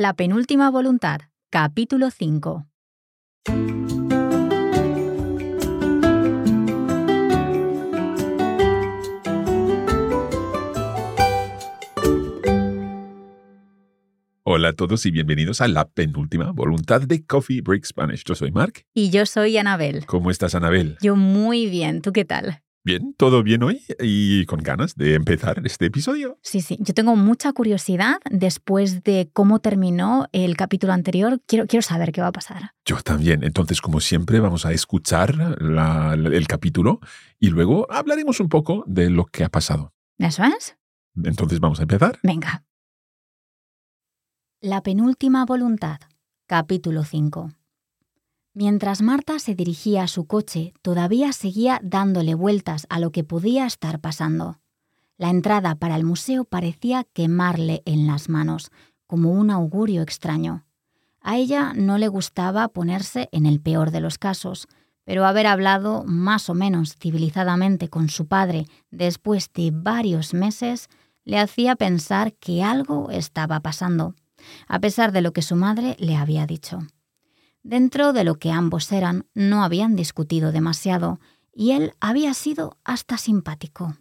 La penúltima voluntad, capítulo 5. Hola a todos y bienvenidos a la penúltima voluntad de Coffee Break Spanish. Yo soy Mark. Y yo soy Anabel. ¿Cómo estás, Anabel? Yo muy bien. ¿Tú qué tal? Bien, todo bien hoy y con ganas de empezar este episodio. Sí, sí. Yo tengo mucha curiosidad después de cómo terminó el capítulo anterior. Quiero, quiero saber qué va a pasar. Yo también. Entonces, como siempre, vamos a escuchar la- el capítulo y luego hablaremos un poco de lo que ha pasado. ¿Eso es? Entonces, vamos a empezar. Venga. La penúltima voluntad, capítulo 5. Mientras Marta se dirigía a su coche, todavía seguía dándole vueltas a lo que podía estar pasando. La entrada para el museo parecía quemarle en las manos, como un augurio extraño. A ella no le gustaba ponerse en el peor de los casos, pero haber hablado más o menos civilizadamente con su padre después de varios meses le hacía pensar que algo estaba pasando, a pesar de lo que su madre le había dicho. Dentro de lo que ambos eran, no habían discutido demasiado, y él había sido hasta simpático.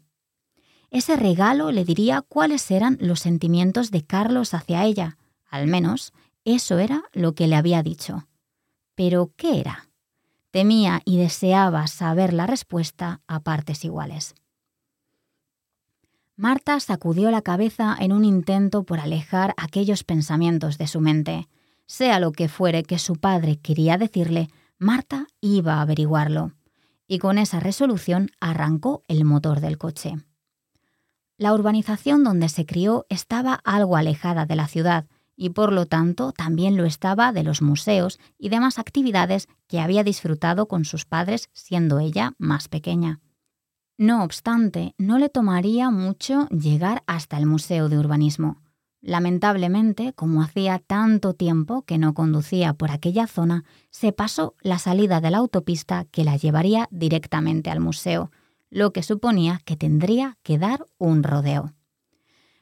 Ese regalo le diría cuáles eran los sentimientos de Carlos hacia ella, al menos eso era lo que le había dicho. Pero, ¿qué era? Temía y deseaba saber la respuesta a partes iguales. Marta sacudió la cabeza en un intento por alejar aquellos pensamientos de su mente. Sea lo que fuere que su padre quería decirle, Marta iba a averiguarlo. Y con esa resolución arrancó el motor del coche. La urbanización donde se crió estaba algo alejada de la ciudad y por lo tanto también lo estaba de los museos y demás actividades que había disfrutado con sus padres siendo ella más pequeña. No obstante, no le tomaría mucho llegar hasta el Museo de Urbanismo. Lamentablemente, como hacía tanto tiempo que no conducía por aquella zona, se pasó la salida de la autopista que la llevaría directamente al museo, lo que suponía que tendría que dar un rodeo.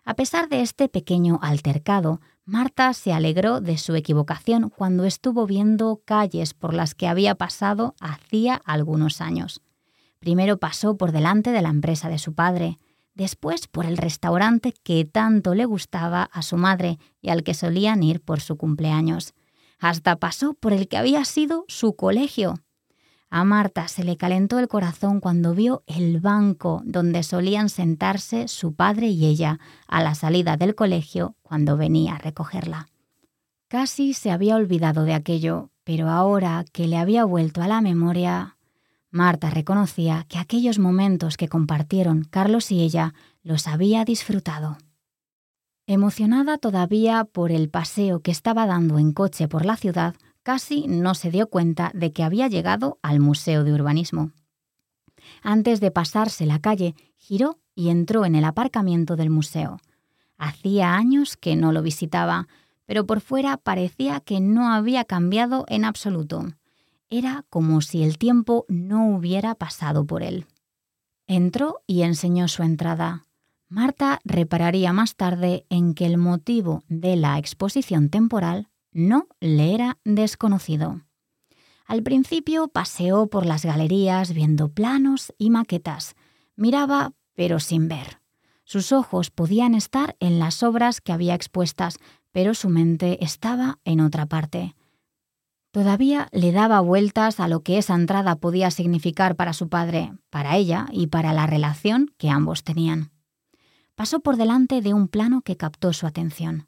A pesar de este pequeño altercado, Marta se alegró de su equivocación cuando estuvo viendo calles por las que había pasado hacía algunos años. Primero pasó por delante de la empresa de su padre, después por el restaurante que tanto le gustaba a su madre y al que solían ir por su cumpleaños. Hasta pasó por el que había sido su colegio. A Marta se le calentó el corazón cuando vio el banco donde solían sentarse su padre y ella a la salida del colegio cuando venía a recogerla. Casi se había olvidado de aquello, pero ahora que le había vuelto a la memoria, Marta reconocía que aquellos momentos que compartieron Carlos y ella los había disfrutado. Emocionada todavía por el paseo que estaba dando en coche por la ciudad, casi no se dio cuenta de que había llegado al Museo de Urbanismo. Antes de pasarse la calle, giró y entró en el aparcamiento del museo. Hacía años que no lo visitaba, pero por fuera parecía que no había cambiado en absoluto. Era como si el tiempo no hubiera pasado por él. Entró y enseñó su entrada. Marta repararía más tarde en que el motivo de la exposición temporal no le era desconocido. Al principio paseó por las galerías viendo planos y maquetas. Miraba, pero sin ver. Sus ojos podían estar en las obras que había expuestas, pero su mente estaba en otra parte. Todavía le daba vueltas a lo que esa entrada podía significar para su padre, para ella y para la relación que ambos tenían. Pasó por delante de un plano que captó su atención.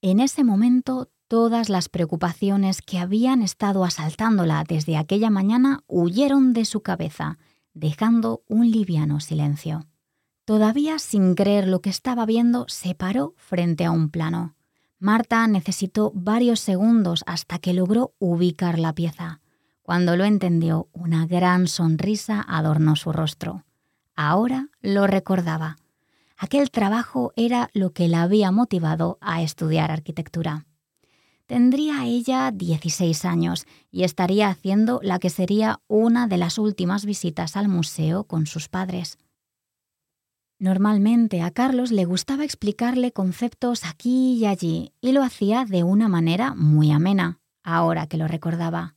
En ese momento todas las preocupaciones que habían estado asaltándola desde aquella mañana huyeron de su cabeza, dejando un liviano silencio. Todavía sin creer lo que estaba viendo, se paró frente a un plano. Marta necesitó varios segundos hasta que logró ubicar la pieza. Cuando lo entendió, una gran sonrisa adornó su rostro. Ahora lo recordaba. Aquel trabajo era lo que la había motivado a estudiar arquitectura. Tendría ella 16 años y estaría haciendo la que sería una de las últimas visitas al museo con sus padres. Normalmente a Carlos le gustaba explicarle conceptos aquí y allí, y lo hacía de una manera muy amena, ahora que lo recordaba.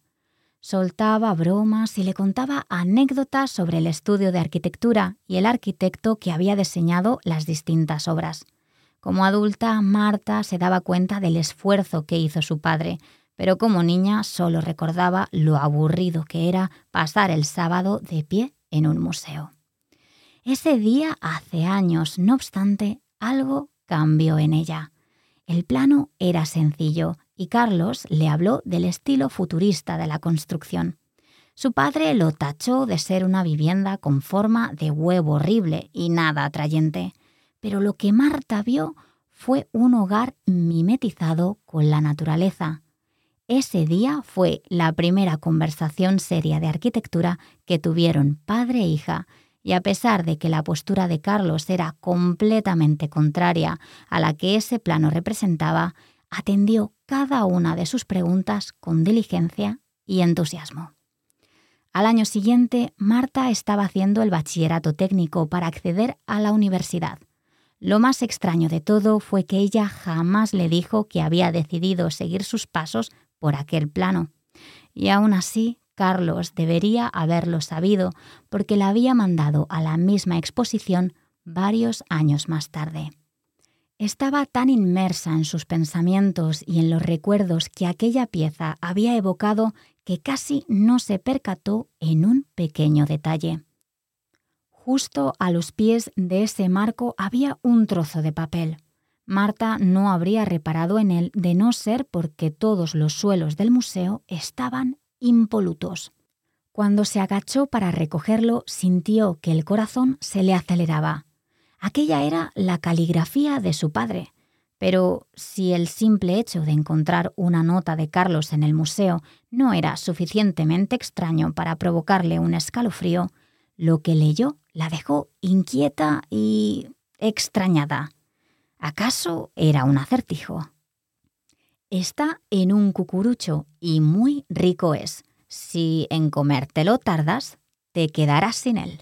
Soltaba bromas y le contaba anécdotas sobre el estudio de arquitectura y el arquitecto que había diseñado las distintas obras. Como adulta, Marta se daba cuenta del esfuerzo que hizo su padre, pero como niña solo recordaba lo aburrido que era pasar el sábado de pie en un museo. Ese día hace años, no obstante, algo cambió en ella. El plano era sencillo y Carlos le habló del estilo futurista de la construcción. Su padre lo tachó de ser una vivienda con forma de huevo horrible y nada atrayente, pero lo que Marta vio fue un hogar mimetizado con la naturaleza. Ese día fue la primera conversación seria de arquitectura que tuvieron padre e hija, y a pesar de que la postura de Carlos era completamente contraria a la que ese plano representaba, atendió cada una de sus preguntas con diligencia y entusiasmo. Al año siguiente, Marta estaba haciendo el bachillerato técnico para acceder a la universidad. Lo más extraño de todo fue que ella jamás le dijo que había decidido seguir sus pasos por aquel plano. Y aún así, Carlos debería haberlo sabido porque la había mandado a la misma exposición varios años más tarde. Estaba tan inmersa en sus pensamientos y en los recuerdos que aquella pieza había evocado que casi no se percató en un pequeño detalle. Justo a los pies de ese marco había un trozo de papel. Marta no habría reparado en él de no ser porque todos los suelos del museo estaban impolutos. Cuando se agachó para recogerlo, sintió que el corazón se le aceleraba. Aquella era la caligrafía de su padre. Pero si el simple hecho de encontrar una nota de Carlos en el museo no era suficientemente extraño para provocarle un escalofrío, lo que leyó la dejó inquieta y extrañada. ¿Acaso era un acertijo? Está en un cucurucho y muy rico es. Si en comértelo tardas, te quedarás sin él.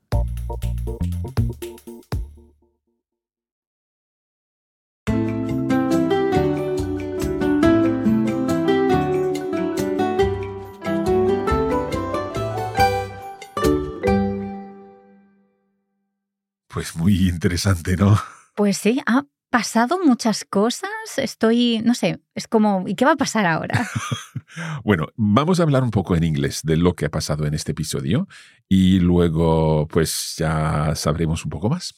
Pues muy interesante, ¿no? Pues sí, ha pasado muchas cosas. Estoy, no sé, es como, ¿y qué va a pasar ahora? bueno, vamos a hablar un poco en inglés de lo que ha pasado en este episodio y luego pues ya sabremos un poco más.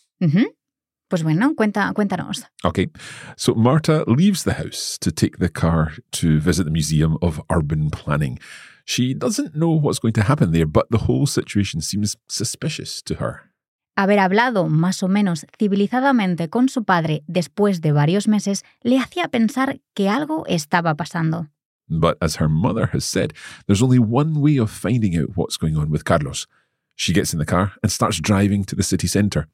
Pues bueno, cuenta, cuéntanos. Okay, so Marta leaves the house to take the car to visit the Museum of Urban Planning. She doesn't know what's going to happen there, but the whole situation seems suspicious to her. Haber hablado más o menos civilizadamente con su padre después de varios meses le hacía pensar que algo estaba pasando. But as her mother has said, there's only one way of finding out what's going on with Carlos. She gets in the car and starts driving to the city centre.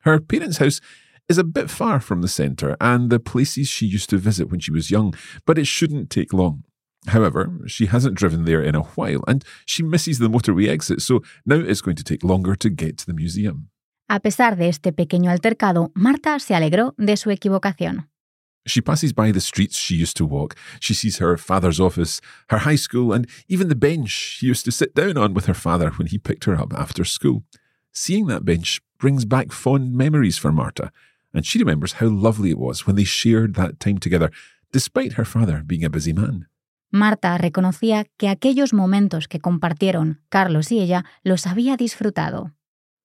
Her parents' house is a bit far from the centre and the places she used to visit when she was young, but it shouldn't take long. However, she hasn't driven there in a while and she misses the motorway exit, so now it's going to take longer to get to the museum. A pesar de este pequeño altercado, Marta se alegró de su equivocación. She passes by the streets she used to walk. She sees her father's office, her high school, and even the bench she used to sit down on with her father when he picked her up after school. Seeing that bench brings back fond memories for Marta, and she remembers how lovely it was when they shared that time together, despite her father being a busy man. Marta reconocía que aquellos momentos que compartieron Carlos y ella los había disfrutado.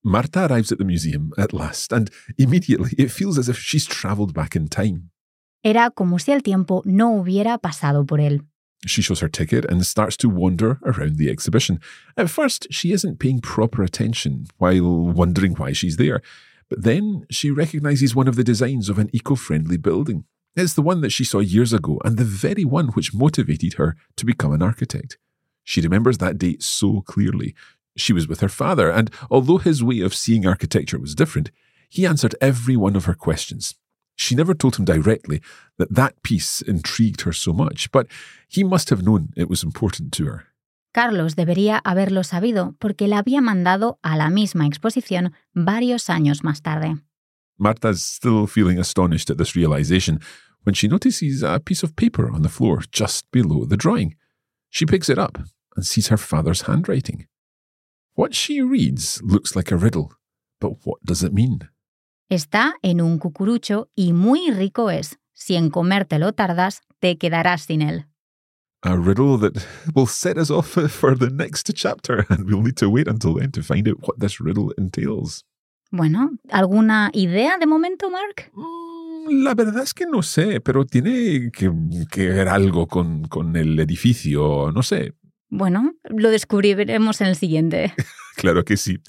Marta arrives at the museum at last, and immediately it feels as if she's travelled back in time. Era como si el tiempo no hubiera pasado por él. She shows her ticket and starts to wander around the exhibition. At first, she isn't paying proper attention while wondering why she's there. But then she recognizes one of the designs of an eco friendly building. It's the one that she saw years ago and the very one which motivated her to become an architect. She remembers that date so clearly. She was with her father, and although his way of seeing architecture was different, he answered every one of her questions. She never told him directly that that piece intrigued her so much, but he must have known it was important to her. Carlos debería haberlo sabido porque la había mandado a la misma exposición varios años más tarde. Marta's still feeling astonished at this realization when she notices a piece of paper on the floor just below the drawing. She picks it up and sees her father's handwriting. What she reads looks like a riddle, but what does it mean? Está en un cucurucho y muy rico es. Si en comértelo tardas, te quedarás sin él. A riddle that will set us off for the next chapter, and we'll need to wait until then to find out what this riddle entails. Bueno, ¿alguna idea de momento, Mark? Mm, La verdad es que no sé, pero tiene que, que ver algo con, con el edificio, no sé. Bueno, lo descubriremos en el siguiente. Claro que sí.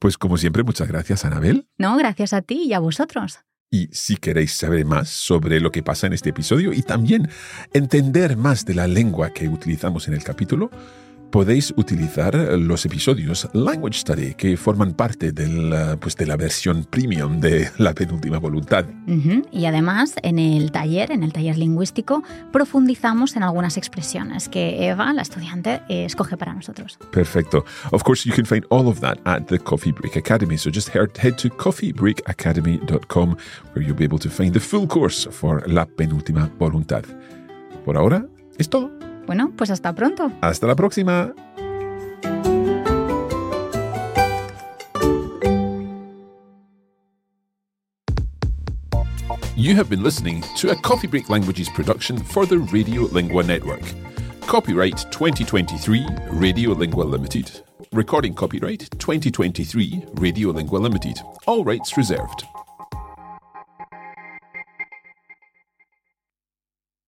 Pues como siempre, muchas gracias, Anabel. No, gracias a ti y a vosotros. Y si queréis saber más sobre lo que pasa en este episodio y también entender más de la lengua que utilizamos en el capítulo, podéis utilizar los episodios Language Study que forman parte del, eh, pues, de la versión premium de La Penúltima Voluntad. Ujú, Y además, en el taller, en el taller lingüístico, profundizamos en algunas expresiones que Eva, la estudiante, eh, escoge para nosotros. Perfecto. Of course, you can find all of that at the Coffee Break Academy. So just head, head to coffeebreakacademy.com where you'll be able to find the full course for La Penúltima Voluntad. Por ahora, es todo. Bueno, pues hasta pronto. Hasta la próxima. You have been listening to a Coffee Break Languages production for the Radio Lingua Network. Copyright 2023 Radio Lingua Limited. Recording copyright 2023 Radio Lingua Limited. All rights reserved.